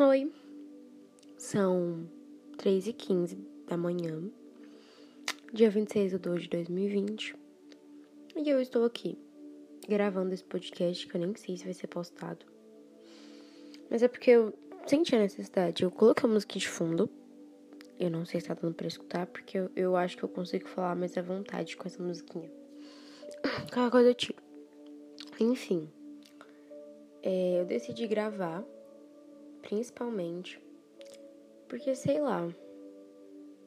Oi, são 3 e 15 da manhã, dia 26 de 2 de 2020, e eu estou aqui gravando esse podcast que eu nem sei se vai ser postado. Mas é porque eu senti a necessidade. Eu coloquei a música de fundo. Eu não sei se tá dando pra escutar, porque eu, eu acho que eu consigo falar mais à vontade com essa musiquinha. Qualquer coisa eu tiro. Enfim, é, eu decidi gravar principalmente porque sei lá.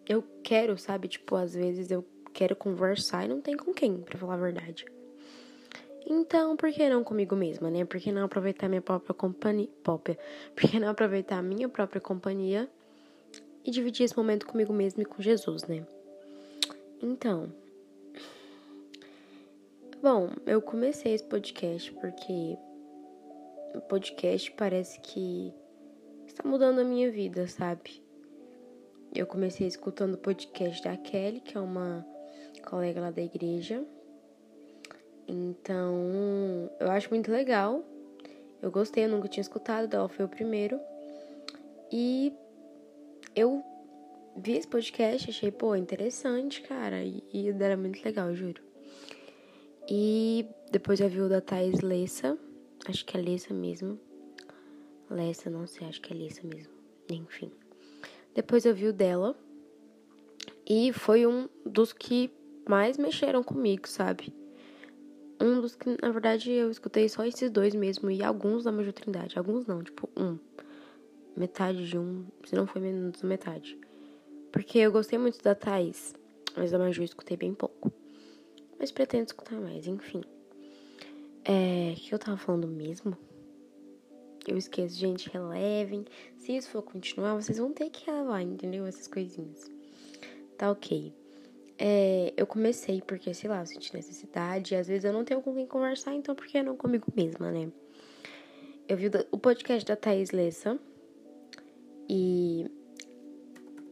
Eu quero, sabe? Tipo, às vezes eu quero conversar e não tem com quem, para falar a verdade. Então, por que não comigo mesma, né? Por que não aproveitar minha própria companhia? Própria. Por que não aproveitar a minha própria companhia e dividir esse momento comigo mesma e com Jesus, né? Então. Bom, eu comecei esse podcast porque o podcast parece que está mudando a minha vida, sabe? Eu comecei escutando o podcast da Kelly, que é uma colega lá da igreja. Então, eu acho muito legal. Eu gostei, eu nunca tinha escutado, ela foi o primeiro. E eu vi esse podcast, achei, pô, interessante, cara. E, e era muito legal, juro. E depois eu vi o da Thais Lessa, acho que é Lessa mesmo. Lessa, não sei, acho que é Lessa mesmo. Enfim. Depois eu vi o dela. E foi um dos que mais mexeram comigo, sabe? Um dos que, na verdade, eu escutei só esses dois mesmo. E alguns da Major Trindade. Alguns não, tipo, um. Metade de um, se não foi menos metade. Porque eu gostei muito da Thaís. Mas da Maju eu escutei bem pouco. Mas pretendo escutar mais, enfim. É. O que eu tava falando mesmo? Eu esqueço, gente, relevem. Se isso for continuar, vocês vão ter que relevar, entendeu? Essas coisinhas. Tá ok. É, eu comecei porque, sei lá, eu senti necessidade. E às vezes eu não tenho com quem conversar, então por que não comigo mesma, né? Eu vi o podcast da Thaís Lessa. E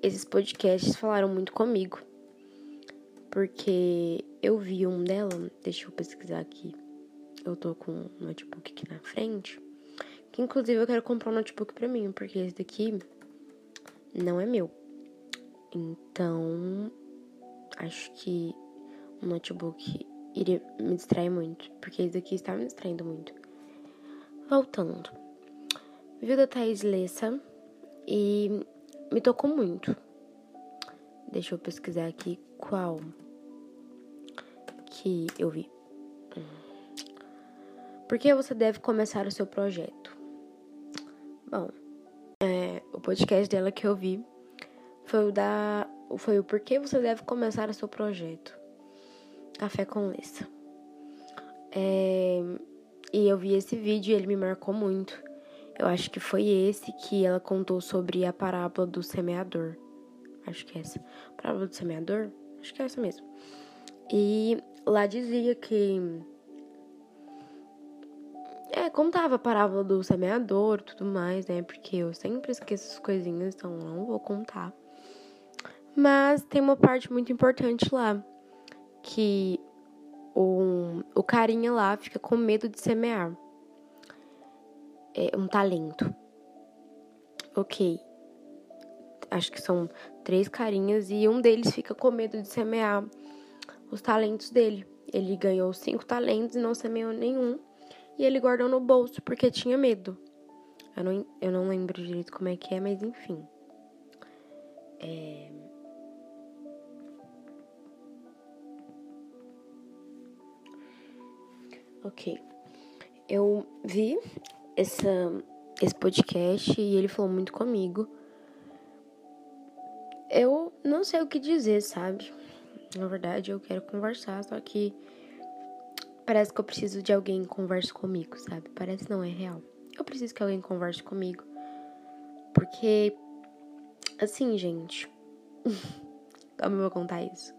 esses podcasts falaram muito comigo. Porque eu vi um dela, deixa eu pesquisar aqui. Eu tô com o notebook aqui na frente. Que inclusive eu quero comprar um notebook pra mim, porque esse daqui não é meu. Então, acho que o notebook iria me distrair muito, porque esse daqui está me distraindo muito. Voltando. Viu da Thaís Lessa e me tocou muito. Deixa eu pesquisar aqui qual que eu vi. Por que você deve começar o seu projeto? Podcast dela que eu vi foi o da. Foi o porquê você deve começar o seu projeto. Café com Lessa. É, e eu vi esse vídeo e ele me marcou muito. Eu acho que foi esse que ela contou sobre a parábola do semeador. Acho que é essa. Parábola do semeador? Acho que é essa mesmo. E lá dizia que é, contava a parábola do semeador tudo mais, né? Porque eu sempre esqueço as coisinhas, então não vou contar. Mas tem uma parte muito importante lá, que o, o carinha lá fica com medo de semear. É um talento. Ok. Acho que são três carinhas e um deles fica com medo de semear os talentos dele. Ele ganhou cinco talentos e não semeou nenhum e ele guardou no bolso porque tinha medo. Eu não, eu não lembro direito como é que é, mas enfim. É... Ok. Eu vi essa, esse podcast e ele falou muito comigo. Eu não sei o que dizer, sabe? Na verdade, eu quero conversar, só que Parece que eu preciso de alguém que converse comigo, sabe? Parece não é real. Eu preciso que alguém converse comigo. Porque, assim, gente. Como eu vou contar isso?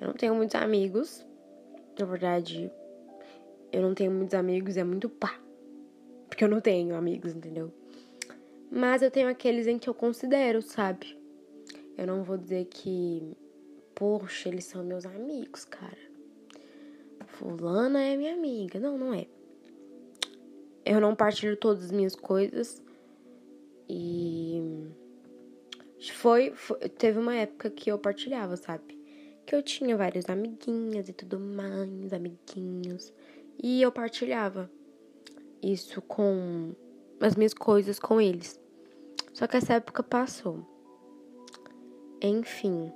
Eu não tenho muitos amigos. Na verdade, eu não tenho muitos amigos, é muito pá. Porque eu não tenho amigos, entendeu? Mas eu tenho aqueles em que eu considero, sabe? Eu não vou dizer que, poxa, eles são meus amigos, cara. Fulana é minha amiga. Não, não é. Eu não partilho todas as minhas coisas. E foi, foi, teve uma época que eu partilhava, sabe? Que eu tinha várias amiguinhas e tudo mais, amiguinhos, e eu partilhava isso com as minhas coisas com eles. Só que essa época passou. Enfim,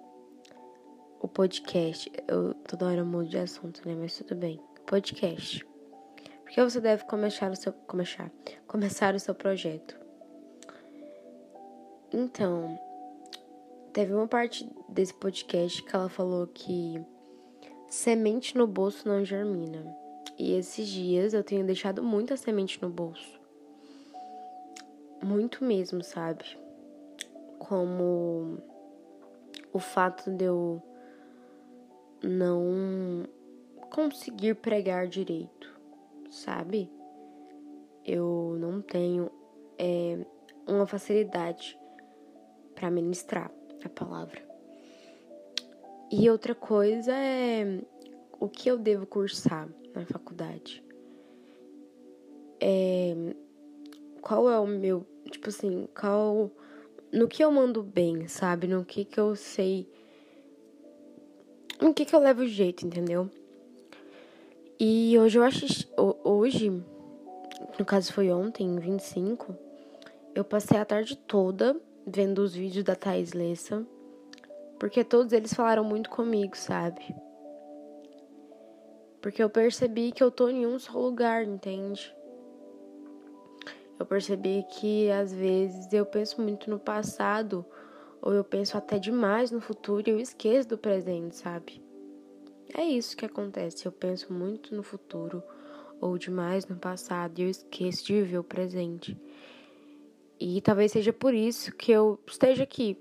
o podcast, eu toda hora mudo de assunto, né? Mas tudo bem. Podcast. Por que você deve começar o seu começar, começar o seu projeto? Então, teve uma parte desse podcast que ela falou que semente no bolso não germina. E esses dias eu tenho deixado muita semente no bolso. Muito mesmo, sabe? Como o fato de eu não conseguir pregar direito, sabe? Eu não tenho é, uma facilidade para ministrar a palavra. E outra coisa é o que eu devo cursar na faculdade. É, qual é o meu, tipo assim, qual no que eu mando bem, sabe? No que que eu sei no que que eu levo jeito, entendeu? E hoje eu acho hoje, no caso foi ontem, 25, eu passei a tarde toda vendo os vídeos da Thais Lessa, porque todos eles falaram muito comigo, sabe? Porque eu percebi que eu tô em um só lugar, entende? Eu percebi que às vezes eu penso muito no passado, ou eu penso até demais no futuro e eu esqueço do presente, sabe? É isso que acontece. Eu penso muito no futuro ou demais no passado e eu esqueço de viver o presente. E talvez seja por isso que eu esteja aqui.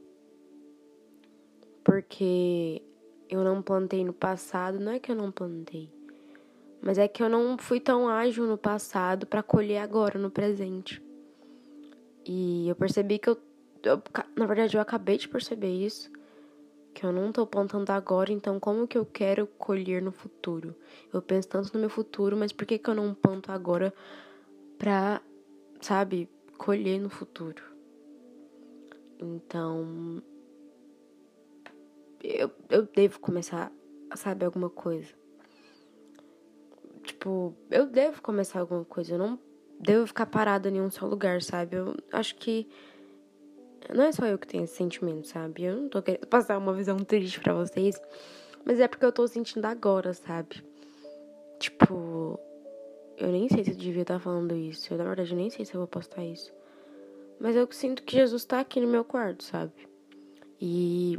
Porque eu não plantei no passado, não é que eu não plantei, mas é que eu não fui tão ágil no passado para colher agora no presente. E eu percebi que eu, eu, na verdade eu acabei de perceber isso, que eu não tô plantando agora, então como que eu quero colher no futuro? Eu penso tanto no meu futuro, mas por que que eu não planto agora pra, sabe, colher no futuro. Então, eu, eu devo começar a saber alguma coisa. Tipo, eu devo começar alguma coisa. Eu não devo ficar parada em um só lugar, sabe? Eu acho que não é só eu que tenho esse sentimento, sabe? Eu não tô querendo passar uma visão triste para vocês, mas é porque eu tô sentindo agora, sabe? Tipo, eu nem sei se eu devia estar falando isso. Eu, na verdade, nem sei se eu vou postar isso. Mas eu sinto que Jesus tá aqui no meu quarto, sabe? E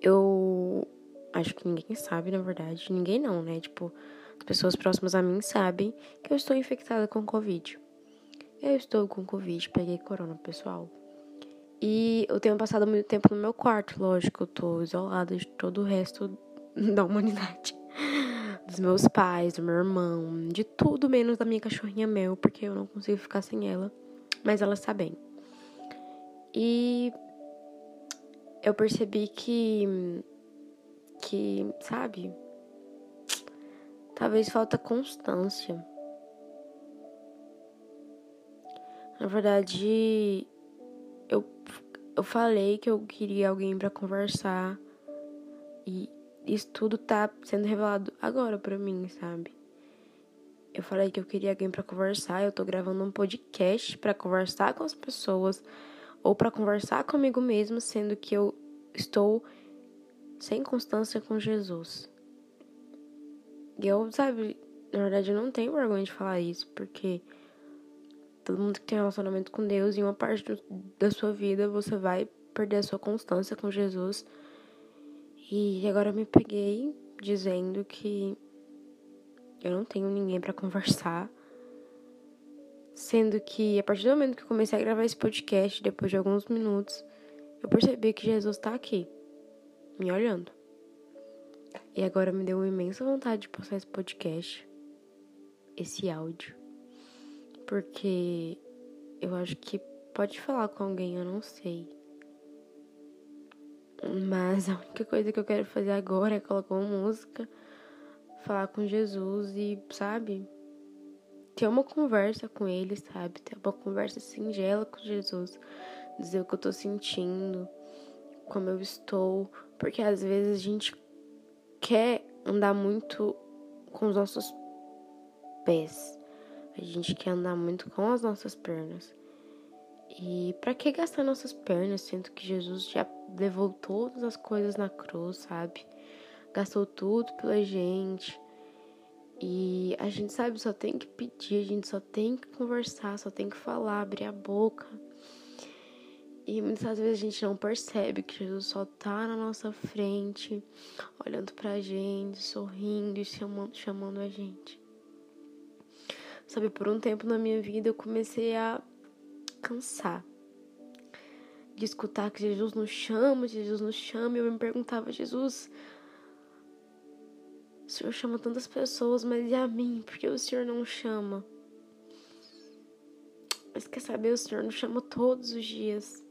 eu acho que ninguém sabe, na verdade. Ninguém não, né? Tipo, as pessoas próximas a mim sabem que eu estou infectada com Covid. Eu estou com Covid, peguei corona, pessoal. E eu tenho passado muito tempo no meu quarto, lógico, eu tô isolada de todo o resto da humanidade dos meus pais, do meu irmão, de tudo menos da minha cachorrinha Mel, porque eu não consigo ficar sem ela, mas ela está bem. E eu percebi que que, sabe? Talvez falta constância. Na verdade, eu eu falei que eu queria alguém para conversar e isso tudo tá sendo revelado agora para mim, sabe? Eu falei que eu queria alguém para conversar, eu tô gravando um podcast para conversar com as pessoas ou para conversar comigo mesmo, sendo que eu estou sem constância com Jesus. E eu, sabe, na verdade eu não tenho vergonha de falar isso, porque todo mundo que tem relacionamento com Deus, em uma parte do, da sua vida você vai perder a sua constância com Jesus e agora eu me peguei dizendo que eu não tenho ninguém para conversar. Sendo que a partir do momento que eu comecei a gravar esse podcast, depois de alguns minutos, eu percebi que Jesus tá aqui, me olhando. E agora me deu uma imensa vontade de postar esse podcast, esse áudio. Porque eu acho que pode falar com alguém, eu não sei. Mas a única coisa que eu quero fazer agora é colocar uma música, falar com Jesus e, sabe? ter uma conversa com ele, sabe? Ter uma conversa singela com Jesus. Dizer o que eu tô sentindo, como eu estou. Porque às vezes a gente quer andar muito com os nossos pés. A gente quer andar muito com as nossas pernas. E para que gastar nossas pernas, sendo que Jesus já levou todas as coisas na cruz, sabe? Gastou tudo pela gente. E a gente sabe, só tem que pedir, a gente só tem que conversar, só tem que falar, abrir a boca. E muitas vezes a gente não percebe que Jesus só tá na nossa frente, olhando pra gente, sorrindo e chamando, chamando a gente. Sabe, por um tempo na minha vida eu comecei a cansar de escutar que Jesus nos chama, Jesus nos chama, e eu me perguntava, Jesus, o Senhor chama tantas pessoas, mas e a mim? Porque o Senhor não chama? Mas quer saber, o Senhor nos chama todos os dias.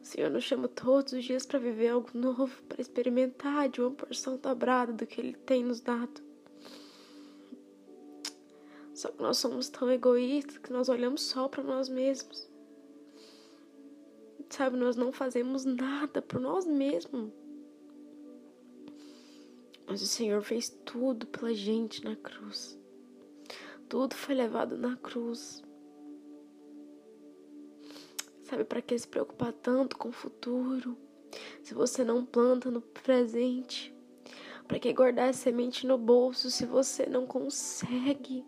O Senhor nos chama todos os dias para viver algo novo, para experimentar de uma porção dobrada do que Ele tem nos dado. Só que nós somos tão egoístas que nós olhamos só para nós mesmos. Sabe, nós não fazemos nada por nós mesmos. Mas o Senhor fez tudo pela gente na cruz. Tudo foi levado na cruz. Sabe, para que se preocupar tanto com o futuro? Se você não planta no presente, para que guardar a semente no bolso se você não consegue?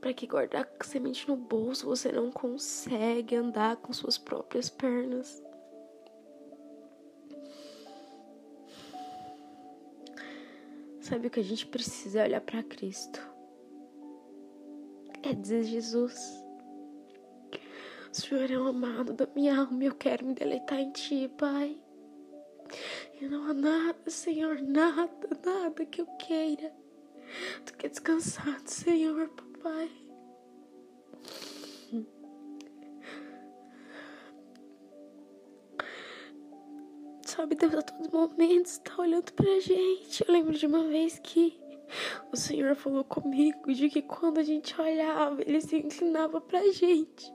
Para que guardar semente no bolso você não consegue andar com suas próprias pernas? Sabe o que a gente precisa é olhar para Cristo. É dizer Jesus. O Senhor é o amado da minha alma e eu quero me deleitar em Ti, Pai. E não há nada, Senhor, nada, nada que eu queira do que descansar Senhor, Pai. Sabe, Deus a todo momento está olhando pra gente. Eu lembro de uma vez que o Senhor falou comigo de que quando a gente olhava, Ele se inclinava pra gente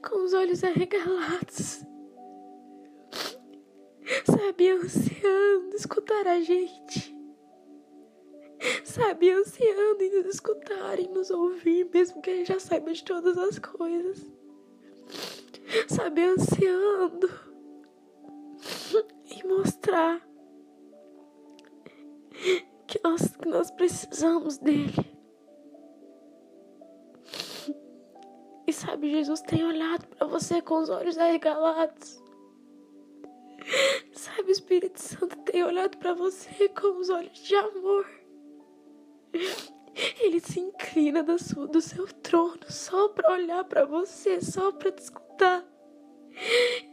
com os olhos arregalados. Sabe, ansiando escutar a gente sabe, ansiando em nos escutar, em nos ouvir, mesmo que a gente já saiba de todas as coisas. Sabe, ansiando em mostrar que nós, que nós precisamos dele. E sabe, Jesus tem olhado para você com os olhos arregalados. Sabe, o Espírito Santo tem olhado para você com os olhos de amor. Ele se inclina do seu, do seu trono só para olhar para você, só para te escutar.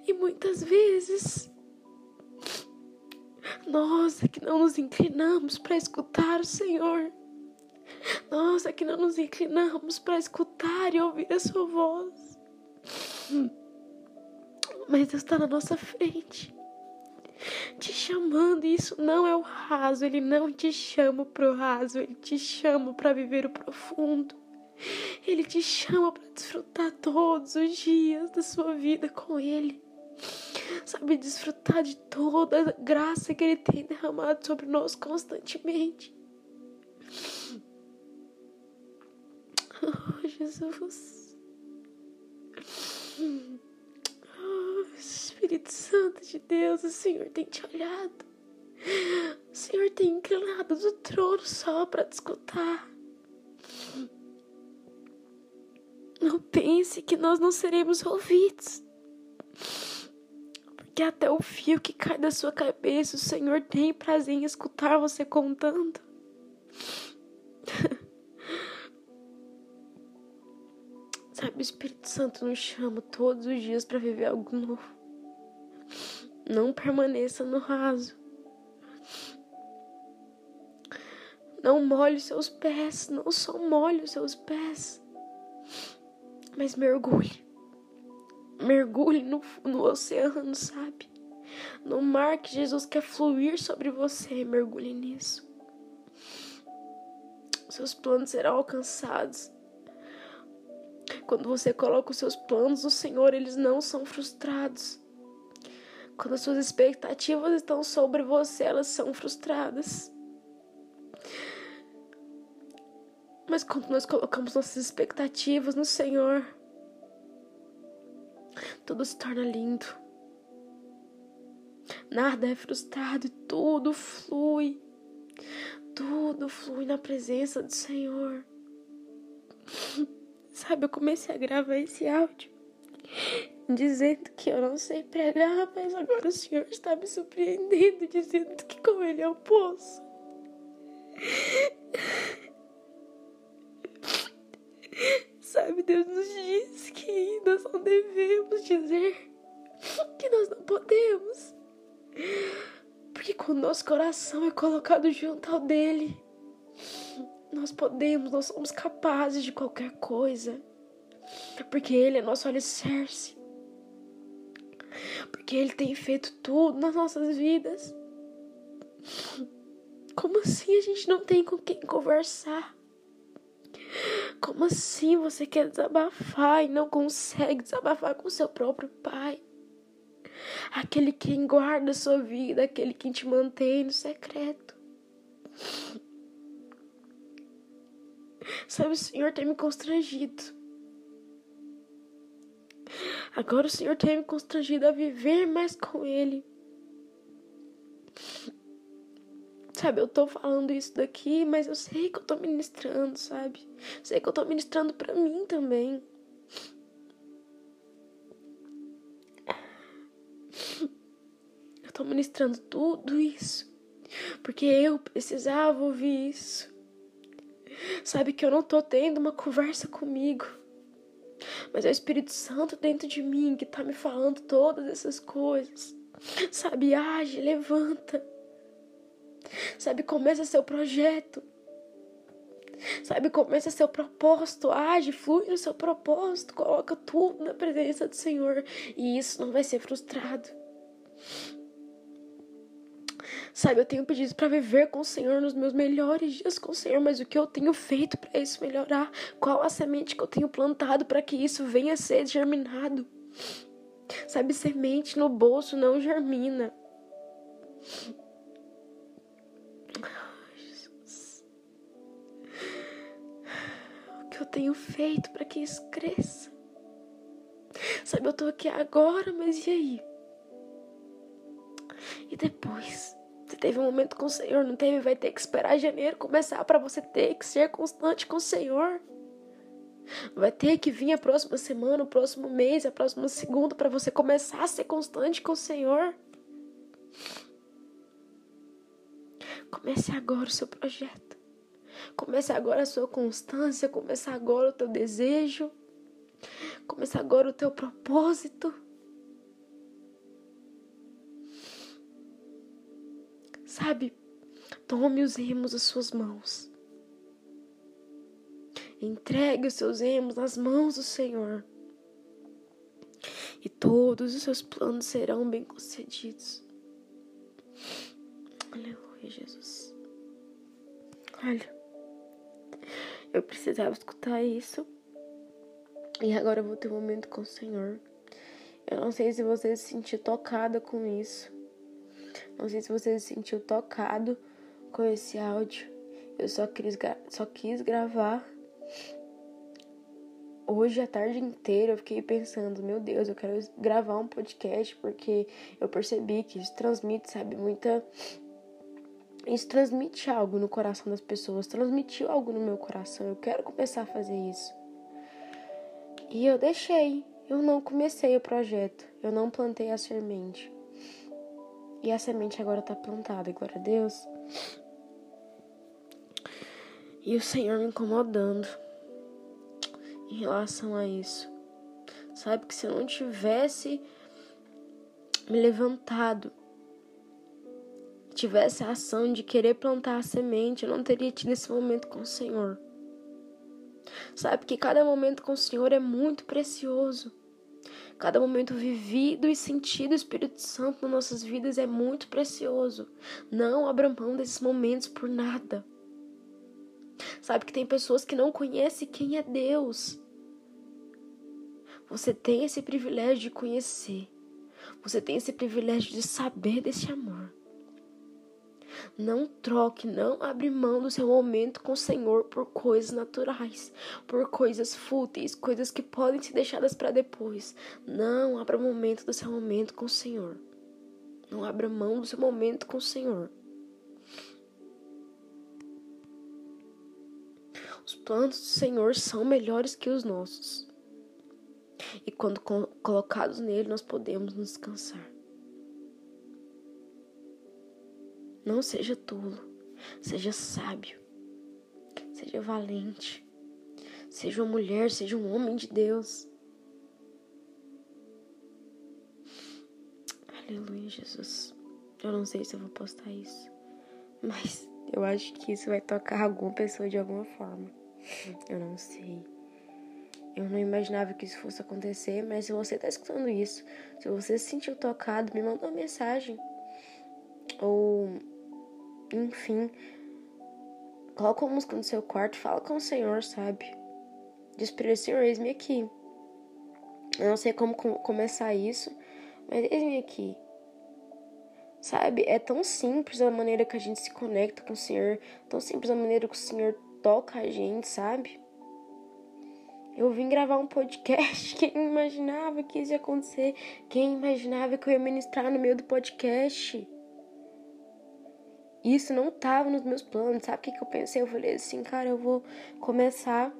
E muitas vezes nós é que não nos inclinamos para escutar o Senhor. Nós é que não nos inclinamos para escutar e ouvir a sua voz. Mas Deus está na nossa frente te chamando. E isso não é o raso, ele não te chama pro raso, ele te chama para viver o profundo. Ele te chama para desfrutar todos os dias da sua vida com ele. Sabe, desfrutar de toda a graça que ele tem derramado sobre nós constantemente. Oh, Jesus. Espírito Santo de Deus, o Senhor tem te olhado. O Senhor tem inclinado do trono só para te escutar. Não pense que nós não seremos ouvidos. Porque até o fio que cai da sua cabeça, o Senhor tem prazer em escutar você contando. Sabe, o Espírito Santo nos chama todos os dias para viver algo novo. Não permaneça no raso. Não molhe os seus pés, não só molhe os seus pés, mas mergulhe. Mergulhe no, no oceano, sabe? No mar que Jesus quer fluir sobre você, mergulhe nisso. seus planos serão alcançados. Quando você coloca os seus planos no Senhor, eles não são frustrados. Quando as suas expectativas estão sobre você, elas são frustradas. Mas quando nós colocamos nossas expectativas no Senhor, tudo se torna lindo. Nada é frustrado e tudo flui. Tudo flui na presença do Senhor. Sabe, eu comecei a gravar esse áudio dizendo que eu não sei pregar, mas agora o Senhor está me surpreendendo, dizendo que com Ele eu posso. Sabe, Deus nos diz que nós não devemos dizer que nós não podemos. Porque quando nosso coração é colocado junto ao dele, nós podemos, nós somos capazes de qualquer coisa. Porque ele é nosso alicerce. Porque ele tem feito tudo nas nossas vidas. Como assim a gente não tem com quem conversar? Como assim você quer desabafar e não consegue desabafar com seu próprio pai? Aquele quem guarda a sua vida, aquele que te mantém no secreto. Sabe, o Senhor tem me constrangido. Agora o Senhor tem me constrangido a viver mais com Ele. Sabe, eu tô falando isso daqui, mas eu sei que eu tô ministrando, sabe? Sei que eu tô ministrando para mim também. Eu tô ministrando tudo isso porque eu precisava ouvir isso. Sabe que eu não tô tendo uma conversa comigo, mas é o Espírito Santo dentro de mim que tá me falando todas essas coisas. Sabe, age, levanta. Sabe, começa seu projeto. Sabe, começa seu propósito, age, flui no seu propósito, coloca tudo na presença do Senhor e isso não vai ser frustrado. Sabe, eu tenho pedido para viver com o Senhor nos meus melhores dias com o Senhor, mas o que eu tenho feito para isso melhorar? Qual a semente que eu tenho plantado para que isso venha a ser germinado? Sabe, semente no bolso não germina. O que eu tenho feito para que isso cresça? Sabe, eu tô aqui agora, mas e aí? E depois? Você teve um momento com o Senhor, não teve? Vai ter que esperar janeiro começar para você ter que ser constante com o Senhor. Vai ter que vir a próxima semana, o próximo mês, a próxima segunda para você começar a ser constante com o Senhor. Comece agora o seu projeto. Comece agora a sua constância, comece agora o teu desejo. Comece agora o teu propósito. Sabe? Tome os remos das suas mãos. Entregue os seus remos nas mãos do Senhor. E todos os seus planos serão bem-concedidos. Aleluia, Jesus. Olha, eu precisava escutar isso. E agora eu vou ter um momento com o Senhor. Eu não sei se você se sentiu tocada com isso. Não sei se você se sentiu tocado com esse áudio. Eu só quis, só quis gravar. Hoje a tarde inteira eu fiquei pensando, meu Deus, eu quero gravar um podcast porque eu percebi que isso transmite, sabe, muita isso transmite algo no coração das pessoas, transmitiu algo no meu coração. Eu quero começar a fazer isso. E eu deixei, eu não comecei o projeto, eu não plantei a semente. E a semente agora está plantada, glória a Deus. E o Senhor me incomodando em relação a isso. Sabe que se eu não tivesse me levantado, tivesse a ação de querer plantar a semente, eu não teria tido esse momento com o Senhor. Sabe que cada momento com o Senhor é muito precioso. Cada momento vivido e sentido Espírito Santo nas nossas vidas é muito precioso. Não abra mão desses momentos por nada. Sabe que tem pessoas que não conhecem quem é Deus. Você tem esse privilégio de conhecer. Você tem esse privilégio de saber desse amor. Não troque, não abre mão do seu momento com o Senhor por coisas naturais, por coisas fúteis, coisas que podem ser deixadas para depois. Não abra momento do seu momento com o Senhor. Não abra mão do seu momento com o Senhor. Os planos do Senhor são melhores que os nossos. E quando colocados nele, nós podemos nos descansar. Não seja tolo, seja sábio, seja valente, seja uma mulher, seja um homem de Deus. Aleluia, Jesus. Eu não sei se eu vou postar isso, mas eu acho que isso vai tocar alguma pessoa de alguma forma. Eu não sei. Eu não imaginava que isso fosse acontecer, mas se você está escutando isso, se você se sentiu tocado, me manda uma mensagem. Ou enfim, coloca uma música no seu quarto, fala com o Senhor, sabe? Diz para ele, Senhor, eis-me aqui. Eu não sei como começar isso, mas eis-me aqui. Sabe? É tão simples a maneira que a gente se conecta com o Senhor, tão simples a maneira que o Senhor toca a gente, sabe? Eu vim gravar um podcast. Quem imaginava que isso ia acontecer? Quem imaginava que eu ia ministrar no meio do podcast? Isso não tava nos meus planos. Sabe o que, que eu pensei? Eu falei assim, cara, eu vou começar.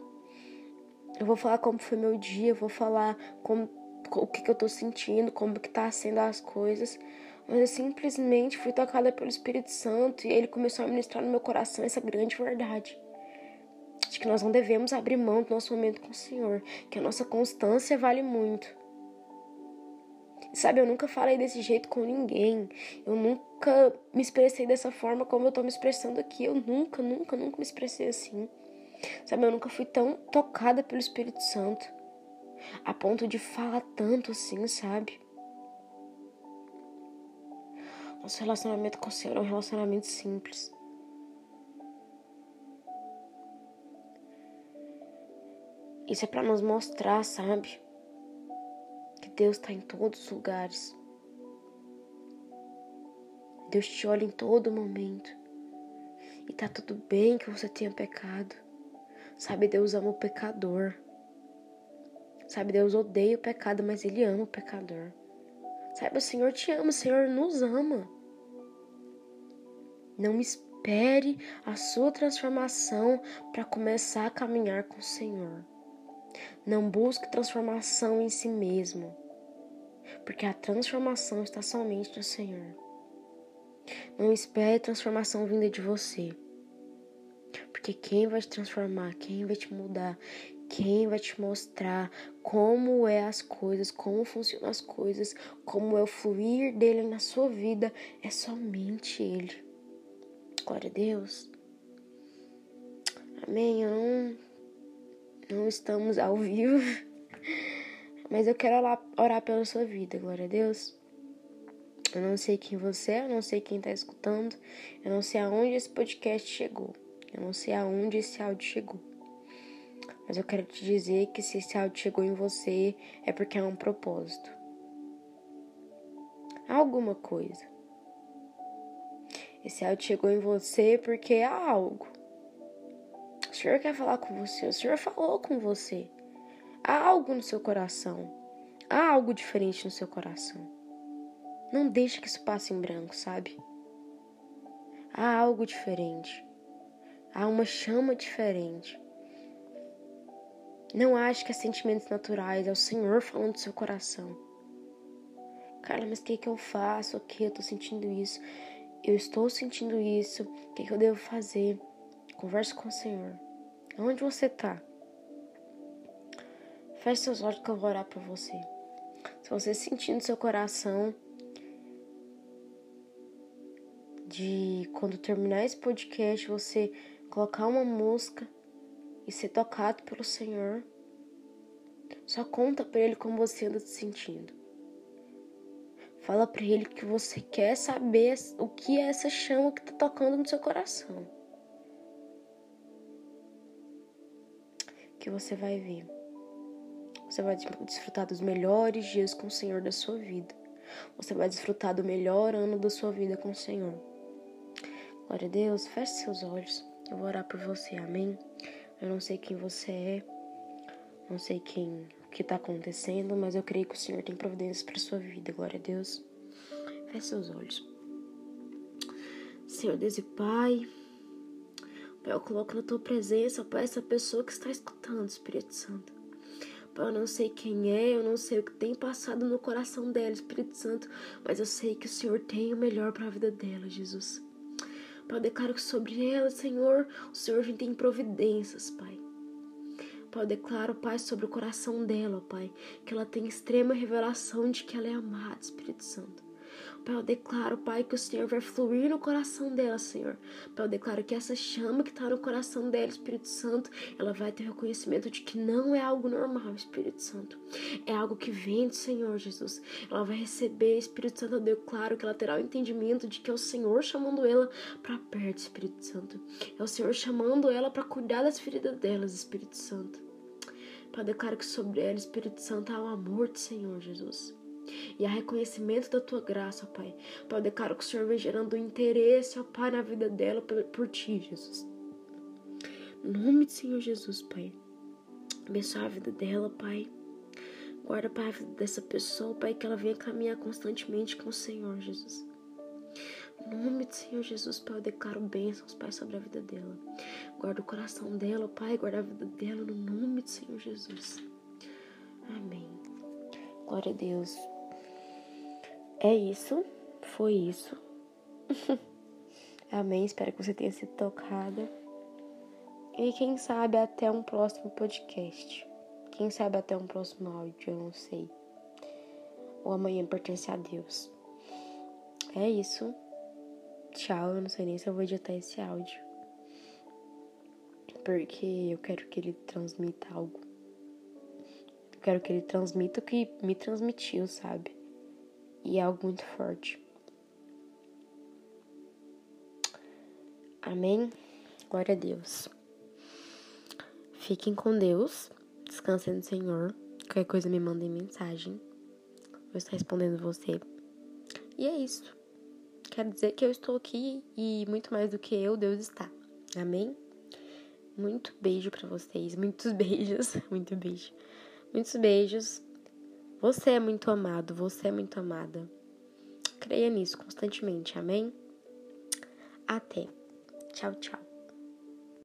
Eu vou falar como foi meu dia, eu vou falar como, o que, que eu tô sentindo, como que tá sendo as coisas. Mas eu simplesmente fui tocada pelo Espírito Santo e ele começou a ministrar no meu coração essa grande verdade. De que nós não devemos abrir mão do nosso momento com o Senhor, que a nossa constância vale muito. Sabe, eu nunca falei desse jeito com ninguém. Eu nunca me expressei dessa forma como eu tô me expressando aqui. Eu nunca, nunca, nunca me expressei assim. Sabe, eu nunca fui tão tocada pelo Espírito Santo. A ponto de falar tanto assim, sabe? Nosso relacionamento com o Senhor é um relacionamento simples. Isso é para nos mostrar, sabe? Deus está em todos os lugares. Deus te olha em todo momento. E tá tudo bem que você tenha pecado. Sabe, Deus ama o pecador. Sabe, Deus odeia o pecado, mas Ele ama o pecador. Sabe, o Senhor te ama, o Senhor nos ama. Não espere a sua transformação para começar a caminhar com o Senhor. Não busque transformação em si mesmo porque a transformação está somente no Senhor. Não espere transformação vinda de você, porque quem vai te transformar, quem vai te mudar, quem vai te mostrar como é as coisas, como funcionam as coisas, como é o fluir dele na sua vida, é somente Ele. Glória a Deus. Amém. Eu não, não estamos ao vivo. Mas eu quero orar, orar pela sua vida, glória a Deus. Eu não sei quem você é, eu não sei quem está escutando, eu não sei aonde esse podcast chegou, eu não sei aonde esse áudio chegou. Mas eu quero te dizer que se esse áudio chegou em você, é porque há um propósito. Há alguma coisa. Esse áudio chegou em você porque há algo. O Senhor quer falar com você, o Senhor falou com você. Há algo no seu coração. Há algo diferente no seu coração. Não deixe que isso passe em branco, sabe? Há algo diferente. Há uma chama diferente. Não ache que é sentimentos naturais, é o Senhor falando do seu coração. Carla, mas o que, que eu faço? O que? Eu tô sentindo isso. Eu estou sentindo isso. O que, que eu devo fazer? Converse com o Senhor. Onde você tá? Feche seus olhos que eu vou orar por você. Se você sentir no seu coração de quando terminar esse podcast, você colocar uma música e ser tocado pelo Senhor, só conta para ele como você anda se sentindo. Fala para ele que você quer saber o que é essa chama que tá tocando no seu coração. que você vai ver. Você vai desfrutar dos melhores dias com o Senhor da sua vida. Você vai desfrutar do melhor ano da sua vida com o Senhor. Glória a Deus, feche seus olhos. Eu vou orar por você, amém? Eu não sei quem você é, não sei quem, o que está acontecendo, mas eu creio que o Senhor tem providências para sua vida. Glória a Deus. Feche seus olhos. Senhor Deus e Pai, Pai, eu coloco na tua presença, Pai, essa pessoa que está escutando, Espírito Santo. Eu não sei quem é, eu não sei o que tem passado no coração dela, Espírito Santo, mas eu sei que o Senhor tem o melhor para a vida dela, Jesus. Pai, eu declaro que sobre ela, Senhor, o Senhor vem tem providências, Pai. Pai, eu declaro, Pai, sobre o coração dela, Pai, que ela tem extrema revelação de que ela é amada, Espírito Santo. Pai, eu declaro, Pai, que o Senhor vai fluir no coração dela, Senhor. Pai, eu declaro que essa chama que está no coração dela, Espírito Santo, ela vai ter reconhecimento de que não é algo normal, Espírito Santo. É algo que vem do Senhor, Jesus. Ela vai receber, Espírito Santo, eu declaro que ela terá o entendimento de que é o Senhor chamando ela para perto, Espírito Santo. É o Senhor chamando ela para cuidar das feridas delas, Espírito Santo. Pai, eu declaro que sobre ela, Espírito Santo, há o amor do Senhor, Jesus e a reconhecimento da tua graça, ó Pai. Pai, eu declaro que o Senhor vem gerando interesse, ó Pai, na vida dela por, por ti, Jesus. No nome do Senhor Jesus, Pai. Abençoa a vida dela, Pai. Guarda, Pai, a vida dessa pessoa, Pai, que ela venha caminhar constantemente com o Senhor, Jesus. No nome do Senhor Jesus, Pai, eu declaro bênçãos, Pai, sobre a vida dela. Guarda o coração dela, Pai, guarda a vida dela, no nome do Senhor Jesus. Amém. Glória a Deus. É isso. Foi isso. Amém. Espero que você tenha sido tocada. E quem sabe até um próximo podcast. Quem sabe até um próximo áudio, eu não sei. O amanhã pertence a Deus. É isso. Tchau. Eu não sei nem se eu vou editar esse áudio. Porque eu quero que ele transmita algo. Eu quero que ele transmita o que me transmitiu, sabe? E é algo muito forte. Amém? Glória a Deus. Fiquem com Deus. Descansem no Senhor. Qualquer coisa me mandem mensagem. Vou estar respondendo você. E é isso. Quero dizer que eu estou aqui e muito mais do que eu, Deus está. Amém? Muito beijo para vocês. Muitos beijos. Muito beijo. Muitos beijos. Você é muito amado, você é muito amada. Creia nisso constantemente, amém? Até. Tchau, tchau.